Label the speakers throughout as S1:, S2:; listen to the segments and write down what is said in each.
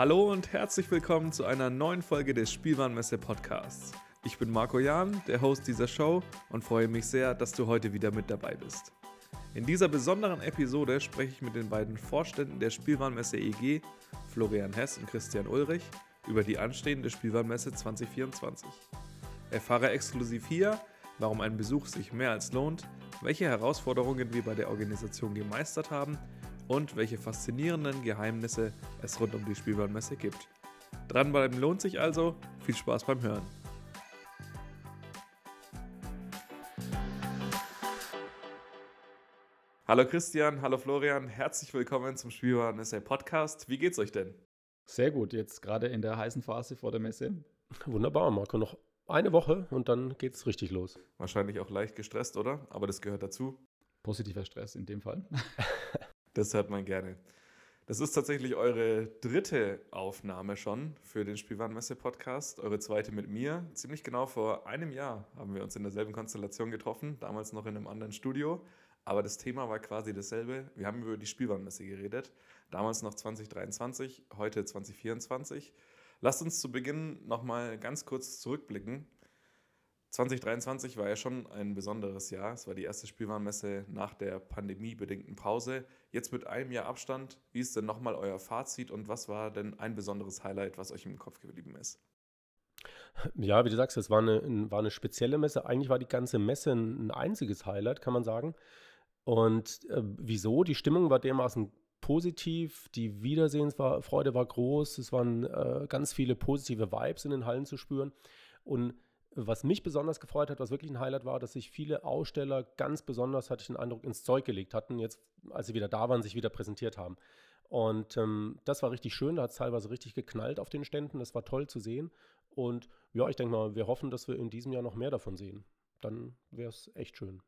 S1: Hallo und herzlich willkommen zu einer neuen Folge des Spielwarenmesse Podcasts. Ich bin Marco Jahn, der Host dieser Show und freue mich sehr, dass du heute wieder mit dabei bist. In dieser besonderen Episode spreche ich mit den beiden Vorständen der Spielwarenmesse EG, Florian Hess und Christian Ulrich, über die anstehende Spielwarenmesse 2024. Erfahre exklusiv hier, warum ein Besuch sich mehr als lohnt, welche Herausforderungen wir bei der Organisation gemeistert haben und welche faszinierenden Geheimnisse es rund um die Spielwarenmesse gibt. Dranbleiben lohnt sich also, viel Spaß beim Hören. Hallo Christian, hallo Florian, herzlich willkommen zum Spielwarenmesse Podcast. Wie geht's euch denn?
S2: Sehr gut, jetzt gerade in der heißen Phase vor der Messe.
S3: Wunderbar, Marco. Noch eine Woche und dann geht's richtig los.
S1: Wahrscheinlich auch leicht gestresst, oder? Aber das gehört dazu.
S2: Positiver Stress in dem Fall.
S1: das hört man gerne. Das ist tatsächlich eure dritte Aufnahme schon für den Spielwarenmesse-Podcast. Eure zweite mit mir. Ziemlich genau vor einem Jahr haben wir uns in derselben Konstellation getroffen, damals noch in einem anderen Studio. Aber das Thema war quasi dasselbe. Wir haben über die Spielwarenmesse geredet. Damals noch 2023, heute 2024. Lasst uns zu Beginn nochmal ganz kurz zurückblicken. 2023 war ja schon ein besonderes Jahr. Es war die erste Spielwarenmesse nach der pandemiebedingten Pause. Jetzt mit einem Jahr Abstand, wie ist denn nochmal euer Fazit und was war denn ein besonderes Highlight, was euch im Kopf geblieben ist?
S3: Ja, wie du sagst, es war eine, war eine spezielle Messe. Eigentlich war die ganze Messe ein einziges Highlight, kann man sagen. Und äh, wieso? Die Stimmung war dermaßen positiv, die Wiedersehensfreude war groß, es waren äh, ganz viele positive Vibes in den Hallen zu spüren. Und was mich besonders gefreut hat, was wirklich ein Highlight war, dass sich viele Aussteller ganz besonders, hatte ich den Eindruck, ins Zeug gelegt hatten, jetzt, als sie wieder da waren, sich wieder präsentiert haben. Und ähm, das war richtig schön, da hat es teilweise richtig geknallt auf den Ständen, das war toll zu sehen. Und ja, ich denke mal, wir hoffen, dass wir in diesem Jahr noch mehr davon sehen. Dann wäre es echt schön.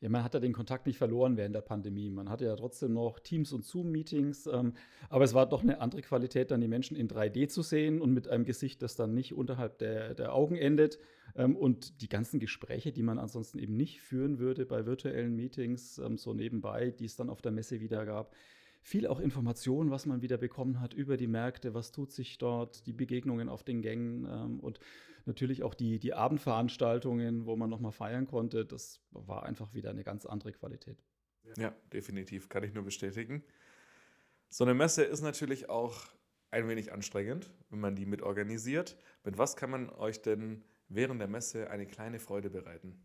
S2: Ja, man hat ja den Kontakt nicht verloren während der Pandemie. Man hatte ja trotzdem noch Teams- und Zoom-Meetings. Ähm, aber es war doch eine andere Qualität, dann die Menschen in 3D zu sehen und mit einem Gesicht, das dann nicht unterhalb der, der Augen endet. Ähm, und die ganzen Gespräche, die man ansonsten eben nicht führen würde bei virtuellen Meetings, ähm, so nebenbei, die es dann auf der Messe wieder gab. Viel auch Informationen, was man wieder bekommen hat über die Märkte, was tut sich dort, die Begegnungen auf den Gängen ähm, und natürlich auch die, die Abendveranstaltungen, wo man nochmal feiern konnte, das war einfach wieder eine ganz andere Qualität.
S1: Ja, definitiv, kann ich nur bestätigen. So eine Messe ist natürlich auch ein wenig anstrengend, wenn man die mit organisiert. Mit was kann man euch denn während der Messe eine kleine Freude bereiten?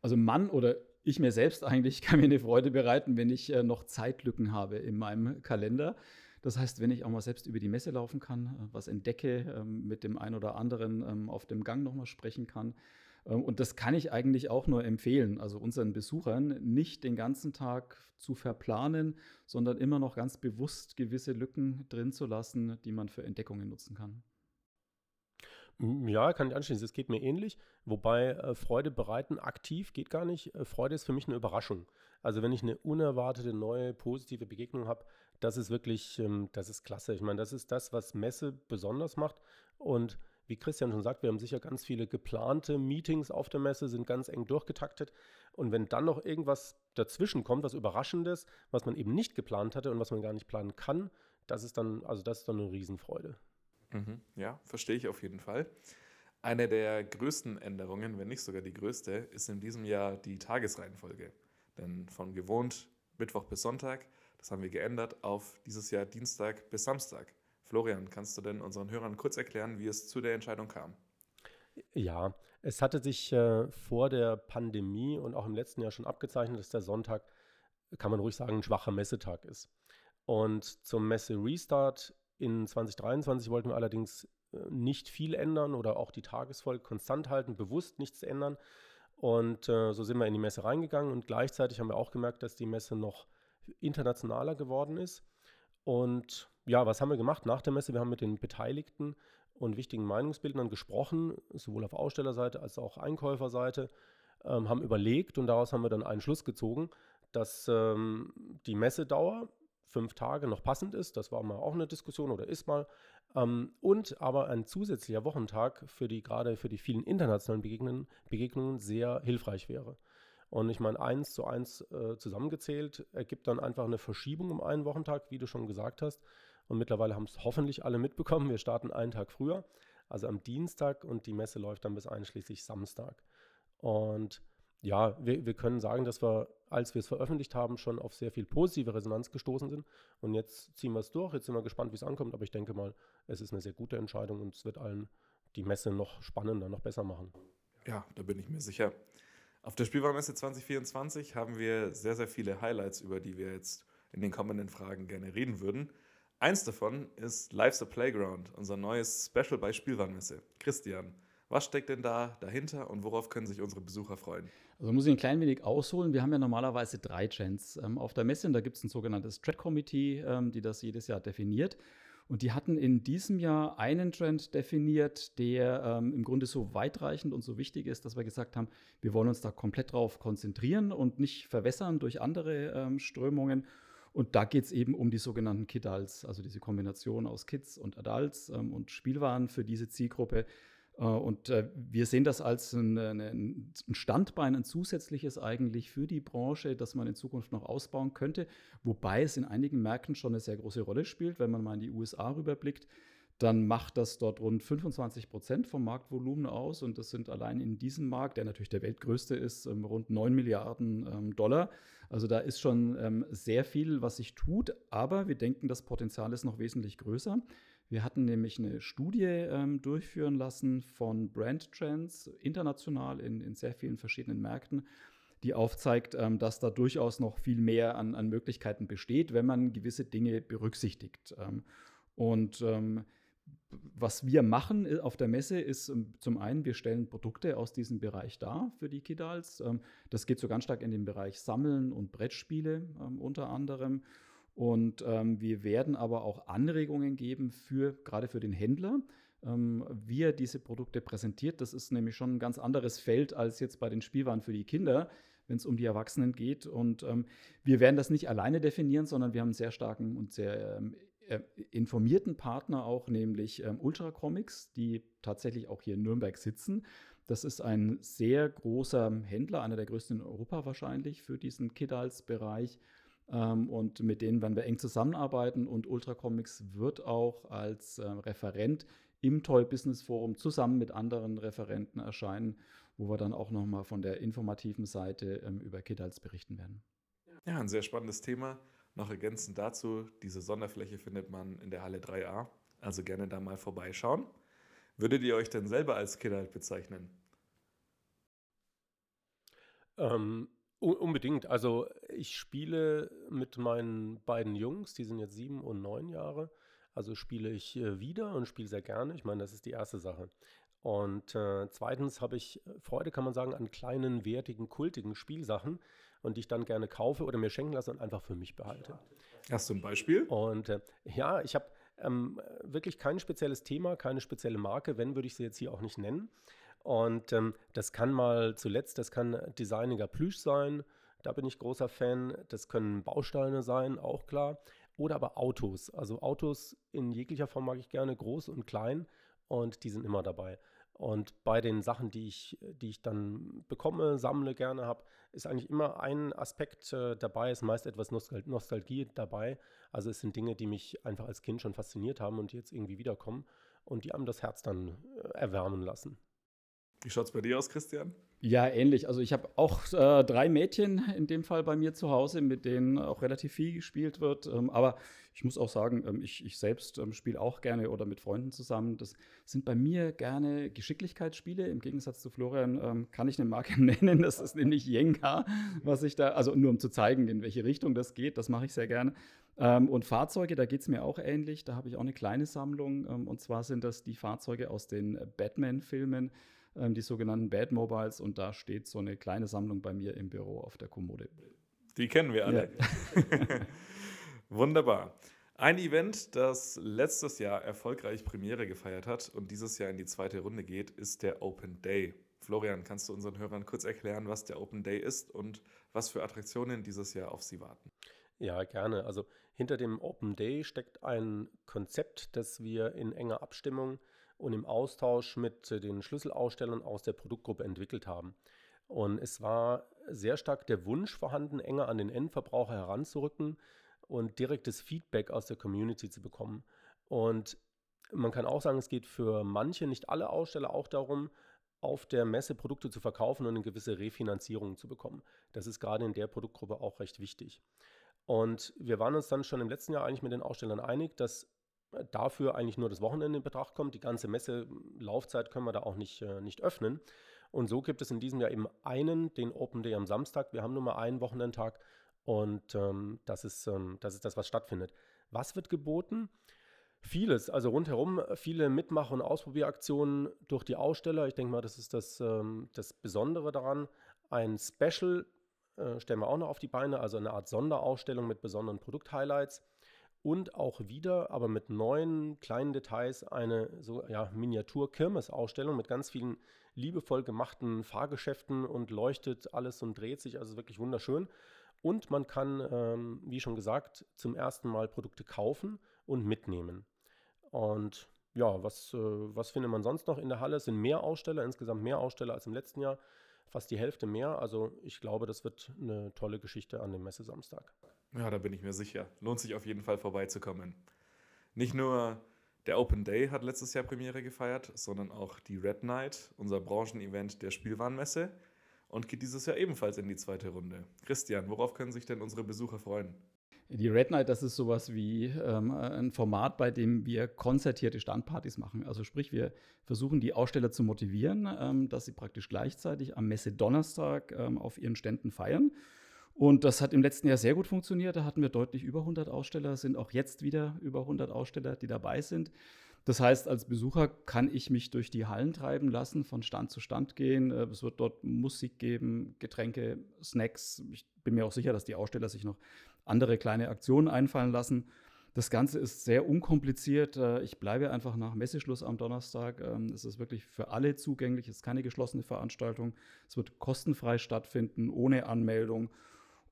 S2: Also Mann oder ich mir selbst eigentlich kann mir eine Freude bereiten, wenn ich äh, noch Zeitlücken habe in meinem Kalender. Das heißt, wenn ich auch mal selbst über die Messe laufen kann, äh, was entdecke, ähm, mit dem einen oder anderen ähm, auf dem Gang nochmal sprechen kann. Ähm, und das kann ich eigentlich auch nur empfehlen, also unseren Besuchern nicht den ganzen Tag zu verplanen, sondern immer noch ganz bewusst gewisse Lücken drin zu lassen, die man für Entdeckungen nutzen kann.
S3: Ja, kann ich anschließen. Es geht mir ähnlich. Wobei äh, Freude bereiten aktiv geht gar nicht. Äh, Freude ist für mich eine Überraschung. Also wenn ich eine unerwartete, neue, positive Begegnung habe, das ist wirklich, ähm, das ist klasse. Ich meine, das ist das, was Messe besonders macht. Und wie Christian schon sagt, wir haben sicher ganz viele geplante Meetings auf der Messe, sind ganz eng durchgetaktet. Und wenn dann noch irgendwas dazwischen kommt, was Überraschendes, was man eben nicht geplant hatte und was man gar nicht planen kann, das ist dann, also das ist dann eine Riesenfreude.
S1: Mhm. Ja, verstehe ich auf jeden Fall. Eine der größten Änderungen, wenn nicht sogar die größte, ist in diesem Jahr die Tagesreihenfolge. Denn von gewohnt Mittwoch bis Sonntag, das haben wir geändert auf dieses Jahr Dienstag bis Samstag. Florian, kannst du denn unseren Hörern kurz erklären, wie es zu der Entscheidung kam?
S3: Ja, es hatte sich äh, vor der Pandemie und auch im letzten Jahr schon abgezeichnet, dass der Sonntag, kann man ruhig sagen, ein schwacher Messetag ist. Und zum Messe-Restart in 2023 wollten wir allerdings äh, nicht viel ändern oder auch die Tagesfolge konstant halten, bewusst nichts ändern. Und äh, so sind wir in die Messe reingegangen und gleichzeitig haben wir auch gemerkt, dass die Messe noch internationaler geworden ist. Und ja, was haben wir gemacht nach der Messe? Wir haben mit den Beteiligten und wichtigen Meinungsbildnern gesprochen, sowohl auf Ausstellerseite als auch Einkäuferseite, ähm, haben überlegt und daraus haben wir dann einen Schluss gezogen, dass ähm, die Messedauer fünf Tage noch passend ist. Das war mal auch eine Diskussion oder ist mal. Ähm, und aber ein zusätzlicher Wochentag für die gerade für die vielen internationalen Begegnungen, Begegnungen sehr hilfreich wäre. Und ich meine, eins zu eins äh, zusammengezählt ergibt dann einfach eine Verschiebung um einen Wochentag, wie du schon gesagt hast. Und mittlerweile haben es hoffentlich alle mitbekommen. Wir starten einen Tag früher, also am Dienstag und die Messe läuft dann bis einschließlich Samstag. Und ja, wir, wir können sagen, dass wir, als wir es veröffentlicht haben, schon auf sehr viel positive Resonanz gestoßen sind. Und jetzt ziehen wir es durch. Jetzt sind wir gespannt, wie es ankommt. Aber ich denke mal, es ist eine sehr gute Entscheidung und es wird allen die Messe noch spannender, noch besser machen.
S1: Ja, da bin ich mir sicher. Auf der Spielwarenmesse 2024 haben wir sehr, sehr viele Highlights, über die wir jetzt in den kommenden Fragen gerne reden würden. Eins davon ist Life's a Playground, unser neues Special bei Spielwarenmesse. Christian, was steckt denn da dahinter und worauf können sich unsere Besucher freuen?
S2: Also muss ich ein klein wenig ausholen. Wir haben ja normalerweise drei Trends ähm, auf der Messe und da gibt es ein sogenanntes Trend Committee, ähm, die das jedes Jahr definiert. Und die hatten in diesem Jahr einen Trend definiert, der ähm, im Grunde so weitreichend und so wichtig ist, dass wir gesagt haben, wir wollen uns da komplett drauf konzentrieren und nicht verwässern durch andere ähm, Strömungen. Und da geht es eben um die sogenannten Kidults, also diese Kombination aus Kids und Adults ähm, und Spielwaren für diese Zielgruppe. Äh, und äh, wir sehen das als ein, ein, Standbein, ein zusätzliches eigentlich für die Branche, das man in Zukunft noch ausbauen könnte. Wobei es in einigen Märkten schon eine sehr große Rolle spielt. Wenn man mal in die USA rüberblickt, dann macht das dort rund 25 Prozent vom Marktvolumen aus. Und das sind allein in diesem Markt, der natürlich der weltgrößte ist, ähm, rund 9 Milliarden ähm, Dollar. Also da ist schon ähm, sehr viel, was sich tut. Aber wir denken, das Potenzial ist noch wesentlich größer. Wir hatten nämlich eine Studie ähm, durchführen lassen von Brand Trends international in, in sehr vielen verschiedenen Märkten, die aufzeigt, ähm, dass da durchaus noch viel mehr an, an, Möglichkeiten besteht, wenn man gewisse Dinge berücksichtigt. Ähm, und was wir machen auf der Messe ist ähm, zum einen, wir stellen Produkte aus diesem Bereich dar für die Kidals. Ähm, das geht so ganz stark in den Bereich Sammeln und Brettspiele unter anderem. Und ähm, wir werden aber auch Anregungen geben für gerade für den Händler, ähm, wie er diese Produkte präsentiert. Das ist nämlich schon ein ganz anderes Feld als jetzt bei den Spielwaren für die Kinder, wenn es um die Erwachsenen geht. Und ähm, wir werden das nicht alleine definieren, sondern wir haben einen sehr starken und sehr ähm, äh, informierten Partner auch, nämlich ähm, Ultra Comics, die tatsächlich auch hier in Nürnberg sitzen. Das ist ein sehr großer Händler, einer der größten in Europa wahrscheinlich für diesen Kidals-Bereich. Ähm, und mit denen werden wir eng zusammenarbeiten und Ultra Comics wird auch als äh, Referent im Toy Business Forum zusammen mit anderen Referenten erscheinen, wo wir dann auch nochmal von der informativen Seite ähm, über Kidals berichten werden.
S1: Ja, ein sehr spannendes Thema. Noch ergänzend dazu, diese Sonderfläche findet man in der Halle 3a, also gerne da mal vorbeischauen. Würdet ihr euch denn selber als Kidalt bezeichnen?
S3: Ähm, Unbedingt. Also ich spiele mit meinen beiden Jungs, die sind jetzt sieben und neun Jahre. Also spiele ich äh, wieder und spiele sehr gerne. Ich meine, das ist die erste Sache. Und äh, zweitens habe ich Freude, kann man sagen, an kleinen, wertigen, kultigen Spielsachen und die ich dann gerne kaufe oder mir schenken lasse und einfach für mich behalte.
S1: Hast du ein Beispiel?
S3: Und äh, ja, ich habe ähm, wirklich kein spezielles Thema, keine spezielle Marke. Wenn, würde ich sie jetzt hier auch nicht nennen. Und ähm, das kann mal zuletzt, das kann designiger Plüsch sein, da bin ich großer Fan. Das können Bausteine sein, auch klar. Oder aber Autos. Also Autos in jeglicher Form mag ich gerne, groß und klein. Und die sind immer dabei. Und bei den Sachen, die ich, die ich dann bekomme, sammle, gerne habe, ist eigentlich immer ein Aspekt äh, dabei, ist meist etwas Nostal Nostalgie dabei. Also es sind Dinge, die mich einfach als Kind schon fasziniert haben und die jetzt irgendwie wiederkommen und die einem das Herz dann äh, erwärmen lassen.
S1: Wie schaut es bei dir aus, Christian?
S2: Ja, ähnlich. Also ich habe auch äh, drei Mädchen in dem Fall bei mir zu Hause, mit denen auch relativ viel gespielt wird. Ähm, aber ich muss auch sagen, ähm, ich, ich, selbst ähm, spiele auch gerne oder mit Freunden zusammen. Das sind bei mir gerne Geschicklichkeitsspiele. Im Gegensatz zu Florian ähm, kann ich eine Marke nennen. Das ist nämlich Jenga, was ich da, also nur um zu zeigen, in welche Richtung das geht. Das mache ich sehr gerne. Ähm, und Fahrzeuge, da geht es mir auch ähnlich. Da habe ich auch eine kleine Sammlung. Ähm, und zwar sind das die Fahrzeuge aus den Batman-Filmen ähm, die sogenannten Bad Mobiles. Und da steht so eine kleine Sammlung bei mir im Büro auf der Kommode.
S1: Die kennen wir alle. Ja. Wunderbar. Ein Event, das letztes Jahr erfolgreich Premiere gefeiert hat und dieses Jahr in die zweite Runde geht, ist der Open Day. Florian, kannst du unseren Hörern kurz erklären, was der Open Day ist und was für Attraktionen dieses Jahr auf sie warten?
S3: Ja, gerne. Also hinter dem Open Day steckt ein Konzept, das wir in enger Abstimmung und im Austausch mit den Schlüsselausstellern aus der Produktgruppe entwickelt haben. Und es war sehr stark der Wunsch vorhanden, enger an den Endverbraucher heranzurücken und direktes Feedback aus der Community zu bekommen. Und man kann auch sagen, es geht für manche, nicht alle Aussteller auch darum, auf der Messe Produkte zu verkaufen und eine gewisse Refinanzierung zu bekommen. Das ist gerade in der Produktgruppe auch recht wichtig. Und wir waren uns dann schon im letzten Jahr eigentlich mit den Ausstellern einig, dass dafür eigentlich nur das Wochenende in Betracht kommt. Die ganze Messe-Laufzeit können wir da auch nicht, äh, nicht öffnen. Und so gibt es in diesem Jahr eben einen, den Open Day am Samstag. Wir haben nur mal einen Wochenendtag und ähm, das, ist, ähm, das ist das, was stattfindet. Was wird geboten? Vieles, also rundherum viele Mitmach- und Ausprobieraktionen durch die Aussteller. Ich denke mal, das ist das, ähm, das Besondere daran. Ein Special äh, stellen wir auch noch auf die Beine, also eine Art Sonderausstellung mit besonderen Produkthighlights. Und auch wieder, aber mit neuen kleinen Details, eine so ja, Miniatur-Kirmes-Ausstellung mit ganz vielen liebevoll gemachten Fahrgeschäften und leuchtet alles und dreht sich, also wirklich wunderschön. Und man kann, ähm, wie schon gesagt, zum ersten Mal Produkte kaufen und mitnehmen. Und ja, was, äh, was findet man sonst noch in der Halle? Es sind mehr Aussteller, insgesamt mehr Aussteller als im letzten Jahr, fast die Hälfte mehr. Also ich glaube, das wird eine tolle Geschichte an dem Messesamstag.
S1: Ja, da bin ich mir sicher. Lohnt sich auf jeden Fall vorbeizukommen. Nicht nur der Open Day hat letztes Jahr Premiere gefeiert, sondern auch die Red Night, unser Branchenevent der Spielwarenmesse, und geht dieses Jahr ebenfalls in die zweite Runde. Christian, worauf können sich denn unsere Besucher freuen?
S2: Die Red Night, das ist sowas wie ähm, ein Format, bei dem wir konzertierte Standpartys machen. Also sprich, wir versuchen die Aussteller zu motivieren, ähm, dass sie praktisch gleichzeitig am Messe Donnerstag ähm, auf ihren Ständen feiern. Und das hat im letzten Jahr sehr gut funktioniert. Da hatten wir deutlich über 100 Aussteller, sind auch jetzt wieder über 100 Aussteller, die dabei sind. Das heißt, als Besucher kann ich mich durch die Hallen treiben lassen, von Stand zu Stand gehen. Äh, es wird dort Musik geben, Getränke, Snacks. Ich bin mir auch sicher, dass die Aussteller sich noch andere kleine Aktionen einfallen lassen. Das Ganze ist sehr unkompliziert. Äh, ich bleibe einfach nach Messeschluss am Donnerstag. Ähm, es ist wirklich für alle zugänglich. Es ist keine geschlossene Veranstaltung. Es wird kostenfrei stattfinden, ohne Anmeldung.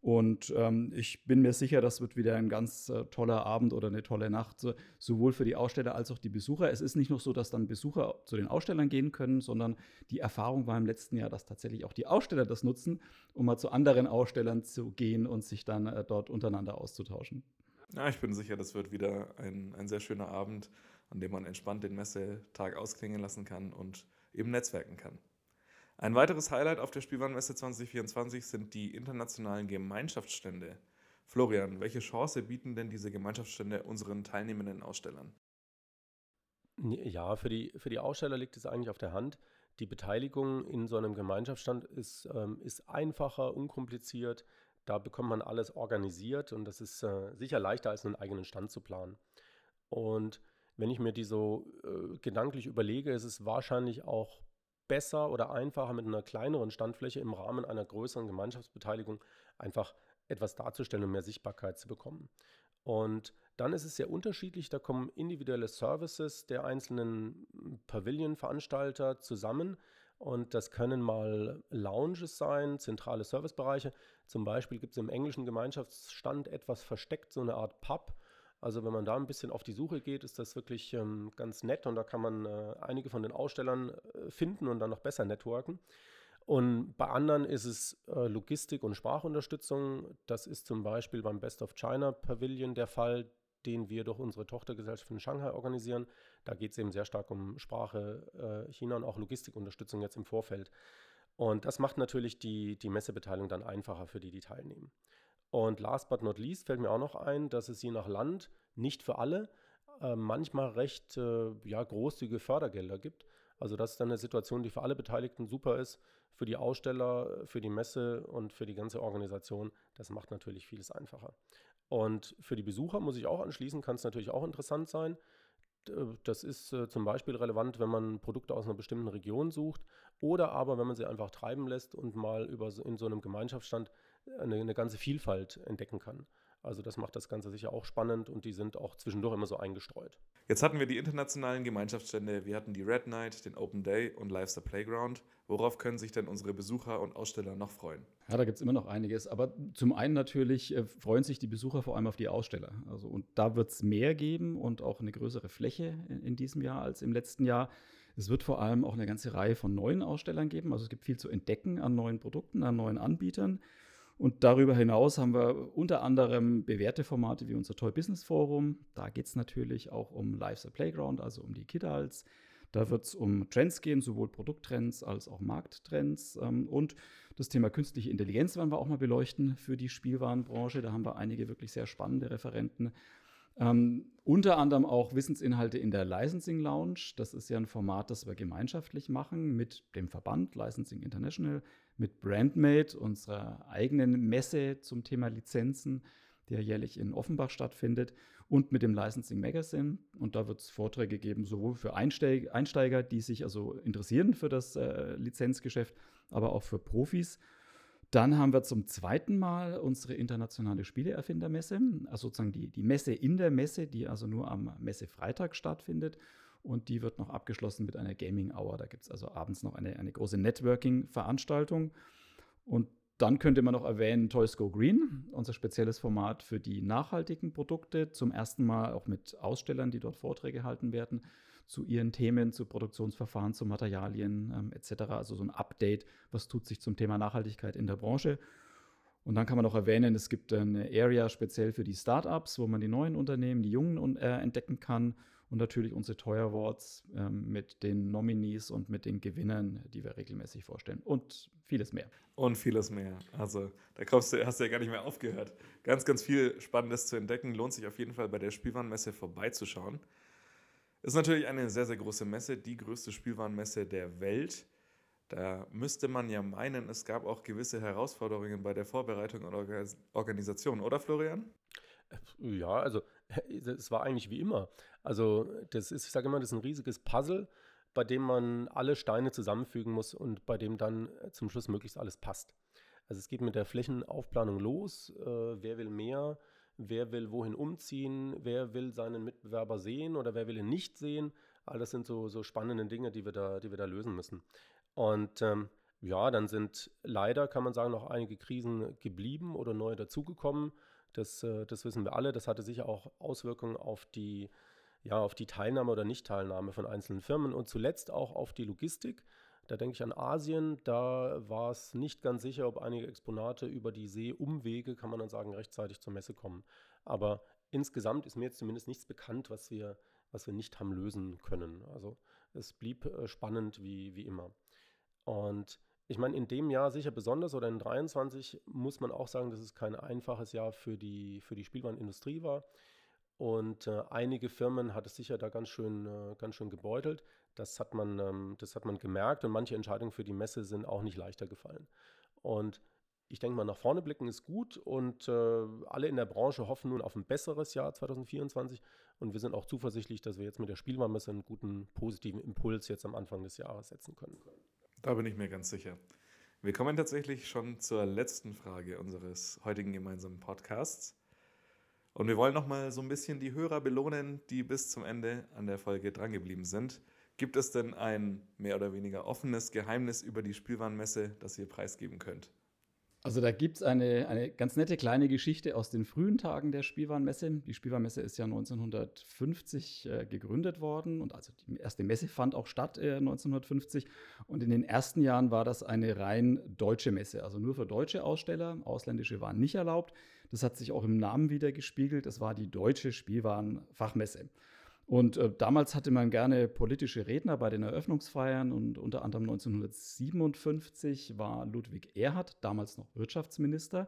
S2: Und ähm, ich bin mir sicher, das wird wieder ein ganz äh, toller Abend oder eine tolle Nacht, so, sowohl für die Aussteller als auch die Besucher. Es ist nicht nur so, dass dann Besucher zu den Ausstellern gehen können, sondern die Erfahrung war im letzten Jahr, dass tatsächlich auch die Aussteller das nutzen, um mal zu anderen Ausstellern zu gehen und sich dann äh, dort untereinander auszutauschen.
S1: Ja, ich bin sicher, das wird wieder ein, ein sehr schöner Abend, an dem man entspannt den Messetag ausklingen lassen kann und eben netzwerken kann. Ein weiteres Highlight auf der Spielwarenmesse 2024 sind die internationalen Gemeinschaftsstände. Florian, welche Chance bieten denn diese Gemeinschaftsstände unseren teilnehmenden Ausstellern?
S3: Ja, für die, für die Aussteller liegt es eigentlich auf der Hand. Die Beteiligung in so einem Gemeinschaftsstand ist, ähm, ist einfacher, unkompliziert. Da bekommt man alles organisiert und das ist äh, sicher leichter, als einen eigenen Stand zu planen. Und wenn ich mir die so äh, gedanklich überlege, ist es wahrscheinlich auch besser oder einfacher mit einer kleineren Standfläche im Rahmen einer größeren Gemeinschaftsbeteiligung einfach etwas darzustellen und mehr Sichtbarkeit zu bekommen. Und dann ist es sehr unterschiedlich. Da kommen individuelle Services der einzelnen Pavilion-Veranstalter zusammen. Und das können mal Lounges sein, zentrale Servicebereiche. Zum Beispiel gibt es im englischen Gemeinschaftsstand etwas versteckt, so eine Art Pub, also wenn man da ein bisschen auf die Suche geht, ist das wirklich ähm, ganz nett und da kann man äh, einige von den Ausstellern äh, finden und dann noch besser networken. Und bei anderen ist es äh, Logistik und Sprachunterstützung. Das ist zum Beispiel beim Best of China Pavilion der Fall, den wir durch unsere Tochtergesellschaft in Shanghai organisieren. Da geht es eben sehr stark um Sprache äh, China und auch Logistikunterstützung jetzt im Vorfeld. Und das macht natürlich die, die Messebeteiligung dann einfacher für die, die teilnehmen. Und last but not least fällt mir auch noch ein, dass es je nach Land nicht für alle äh, manchmal recht äh, ja, großzügige Fördergelder gibt. Also das ist dann eine Situation, die für alle Beteiligten super ist, für die Aussteller, für die Messe und für die ganze Organisation. Das macht natürlich vieles einfacher. Und für die Besucher muss ich auch anschließen, kann es natürlich auch interessant sein. Das ist äh, zum Beispiel relevant, wenn man Produkte aus einer bestimmten Region sucht oder aber wenn man sie einfach treiben lässt und mal über in so einem Gemeinschaftsstand eine, eine ganze Vielfalt entdecken kann. Also das macht das Ganze sicher auch spannend und die sind auch zwischendurch immer so eingestreut.
S1: Jetzt hatten wir die internationalen Gemeinschaftsstände, wir hatten die Red Night, den Open Day und Lifestyle Playground. Worauf können sich denn unsere Besucher und Aussteller noch freuen?
S2: Ja, da gibt es immer noch einiges. Aber zum einen natürlich äh, freuen sich die Besucher vor allem auf die Aussteller. Also, und da wird es mehr geben und auch eine größere Fläche in, in diesem Jahr als im letzten Jahr. Es wird vor allem auch eine ganze Reihe von neuen Ausstellern geben. Also es gibt viel zu entdecken an neuen Produkten, an neuen Anbietern. Und darüber hinaus haben wir unter anderem bewährte Formate wie unser Toy Business Forum. Da geht es natürlich auch um Life's a Playground, also um die Kiddals. Da wird es um Trends gehen, sowohl Produkttrends als auch Markttrends. Ähm, und das Thema künstliche Intelligenz werden wir auch mal beleuchten für die Spielwarenbranche. Da haben wir einige wirklich sehr spannende Referenten. Ähm, unter anderem auch Wissensinhalte in der Licensing Lounge. Das ist ja ein Format, das wir gemeinschaftlich machen mit dem Verband Licensing International, mit Brandmate, unserer eigenen Messe zum Thema Lizenzen, die ja jährlich in Offenbach stattfindet, und mit dem Licensing Magazine. Und da wird es Vorträge geben, sowohl für Einsteig Einsteiger, die sich also interessieren für das äh, Lizenzgeschäft, aber auch für Profis. Dann haben wir zum zweiten Mal unsere internationale Spieleerfindermesse, also sozusagen die, die Messe in der Messe, die also nur am Messefreitag stattfindet. Und die wird noch abgeschlossen mit einer Gaming Hour. Da gibt es also abends noch eine, eine große Networking-Veranstaltung. Und dann könnte man noch erwähnen Toys Go Green, unser spezielles Format für die nachhaltigen Produkte. Zum ersten Mal auch mit Ausstellern, die dort Vorträge halten werden zu ihren Themen, zu Produktionsverfahren, zu Materialien ähm, etc. Also so ein Update, was tut sich zum Thema Nachhaltigkeit in der Branche. Und dann kann man auch erwähnen, es gibt eine Area speziell für die Startups, wo man die neuen Unternehmen, die Jungen äh, entdecken kann. Und natürlich unsere Toy Awards ähm, mit den Nominees und mit den Gewinnern, die wir regelmäßig vorstellen. Und vieles mehr.
S1: Und vieles mehr. Also da kommst du, hast du ja gar nicht mehr aufgehört. Ganz, ganz viel Spannendes zu entdecken. Lohnt sich auf jeden Fall bei der Spielwarenmesse vorbeizuschauen. Ist natürlich eine sehr, sehr große Messe, die größte Spielwarenmesse der Welt. Da müsste man ja meinen, es gab auch gewisse Herausforderungen bei der Vorbereitung und Organisation, oder Florian?
S3: Ja, also es war eigentlich wie immer. Also das ist, ich sage immer, das ist ein riesiges Puzzle, bei dem man alle Steine zusammenfügen muss und bei dem dann zum Schluss möglichst alles passt. Also es geht mit der Flächenaufplanung los. Äh, wer will mehr? wer will wohin umziehen, wer will seinen Mitbewerber sehen oder wer will ihn nicht sehen. All das sind so, so spannende Dinge, die wir da, die wir da lösen müssen. Und ähm, ja, dann sind leider, kann man sagen, noch einige Krisen geblieben oder neu dazugekommen. Das, äh, das wissen wir alle. Das hatte sicher auch Auswirkungen auf die, ja, auf die Teilnahme oder Nichtteilnahme von einzelnen Firmen und zuletzt auch auf die Logistik. Da denke ich an Asien, da war es nicht ganz sicher, ob einige Exponate über die Seeumwege, kann man dann sagen, rechtzeitig zur Messe kommen. Aber insgesamt ist mir jetzt zumindest nichts bekannt, was wir, was wir nicht haben lösen können. Also es blieb äh, spannend wie, wie immer. Und ich meine, in dem Jahr sicher besonders oder in 23 muss man auch sagen, dass es kein einfaches Jahr für die, für die Spielwarenindustrie war. Und äh, einige Firmen hat es sicher da ganz schön, äh, ganz schön gebeutelt. Das hat, man, ähm, das hat man gemerkt und manche Entscheidungen für die Messe sind auch nicht leichter gefallen. Und ich denke mal, nach vorne blicken ist gut und äh, alle in der Branche hoffen nun auf ein besseres Jahr 2024 und wir sind auch zuversichtlich, dass wir jetzt mit der Spielwarenmesse einen guten positiven Impuls jetzt am Anfang des Jahres setzen können.
S1: Da bin ich mir ganz sicher. Wir kommen tatsächlich schon zur letzten Frage unseres heutigen gemeinsamen Podcasts. Und wir wollen nochmal so ein bisschen die Hörer belohnen, die bis zum Ende an der Folge drangeblieben sind. Gibt es denn ein mehr oder weniger offenes Geheimnis über die Spielwarenmesse, das ihr preisgeben könnt?
S2: Also da gibt es eine, eine ganz nette kleine Geschichte aus den frühen Tagen der Spielwarenmesse. Die Spielwarenmesse ist ja 1950 äh, gegründet worden und also die erste Messe fand auch statt äh, 1950. Und in den ersten Jahren war das eine rein deutsche Messe, also nur für deutsche Aussteller. Ausländische waren nicht erlaubt. Das hat sich auch im Namen wieder gespiegelt. Es war die Deutsche Spielwarenfachmesse. Und äh, damals hatte man gerne politische Redner bei den Eröffnungsfeiern und unter anderem 1957 war Ludwig Erhard, damals noch Wirtschaftsminister,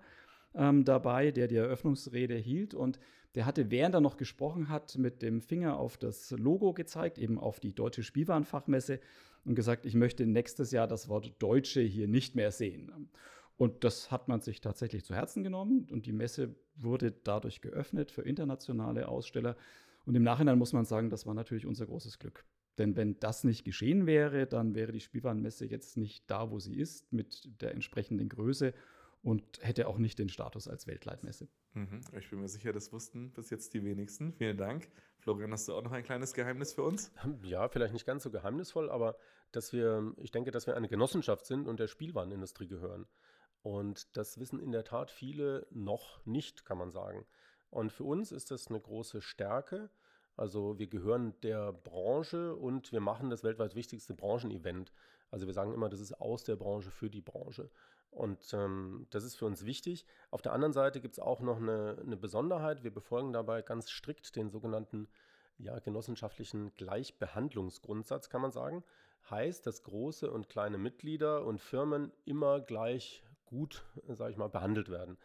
S2: ähm, dabei, der die Eröffnungsrede hielt und der hatte, während er noch gesprochen hat, mit dem Finger auf das Logo gezeigt, eben auf die Deutsche Spielwarenfachmesse und gesagt, ich möchte nächstes Jahr das Wort Deutsche hier nicht mehr sehen. Und das hat man sich tatsächlich zu Herzen genommen und die Messe wurde dadurch geöffnet für internationale Aussteller. Und im Nachhinein muss man sagen, das war natürlich unser großes Glück. Denn wenn das nicht geschehen wäre, dann wäre die Spielwarenmesse jetzt nicht da, wo sie ist, mit der entsprechenden Größe und hätte auch nicht den Status als Weltleitmesse.
S1: Mhm. Ich bin mir sicher, das wussten bis jetzt die wenigsten. Vielen Dank. Florian, hast du auch noch ein kleines Geheimnis für uns?
S3: Ja, vielleicht nicht ganz so geheimnisvoll, aber dass wir, ich denke, dass wir eine Genossenschaft sind und der Spielwarenindustrie gehören. Und das wissen in der Tat viele noch nicht, kann man sagen. Und für uns ist das eine große Stärke. Also wir gehören der Branche und wir machen das weltweit wichtigste Branchenevent. Also wir sagen immer, das ist aus der Branche für die Branche. Und ähm, das ist für uns wichtig. Auf der anderen Seite gibt es auch noch eine, eine, Besonderheit. Wir befolgen dabei ganz strikt den sogenannten ja, genossenschaftlichen Gleichbehandlungsgrundsatz, kann man sagen. Heißt, dass große und kleine Mitglieder und Firmen immer gleich gut, sage ich mal, behandelt werden.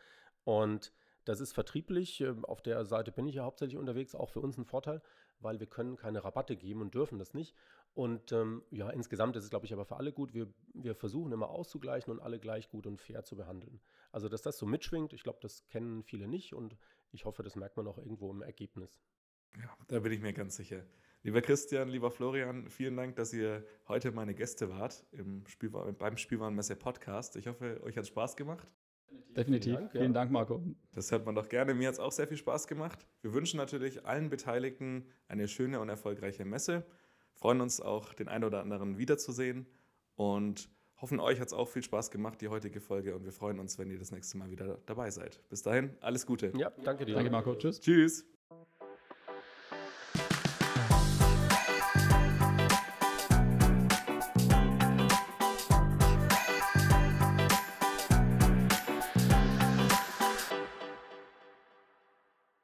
S3: Und das ist vertrieblich, ähm, auf der Seite bin ich ja hauptsächlich unterwegs, auch für uns ein Vorteil, weil wir können keine Rabatte geben und dürfen das nicht. Und ähm, ja, insgesamt ist es, glaube ich, aber für alle gut. Wir, wir versuchen immer auszugleichen und alle gleich gut und fair zu behandeln. Also, dass das so mitschwingt, ich glaube, das kennen viele nicht und ich hoffe, das merkt man auch irgendwo im Ergebnis.
S1: Ja, da bin ich mir ganz sicher. Lieber Christian, lieber Florian, vielen Dank, dass ihr heute meine Gäste wart im Spielwaren, beim Spielwarenmesse Podcast. Ich hoffe, euch hat Spaß gemacht.
S2: Definitiv. Vielen Dank, Vielen Dank, Marco.
S1: Das hört man doch gerne. Mir hat es auch sehr viel Spaß gemacht. Wir wünschen natürlich allen Beteiligten eine schöne und erfolgreiche Messe. Freuen uns auch, den einen oder anderen wiederzusehen und hoffen, euch hat es auch viel Spaß gemacht, die heutige Folge. Und wir freuen uns, wenn ihr das nächste Mal wieder dabei seid. Bis dahin, alles Gute.
S3: Ja, danke dir.
S2: Danke, Marco.
S1: Tschüss. Tschüss.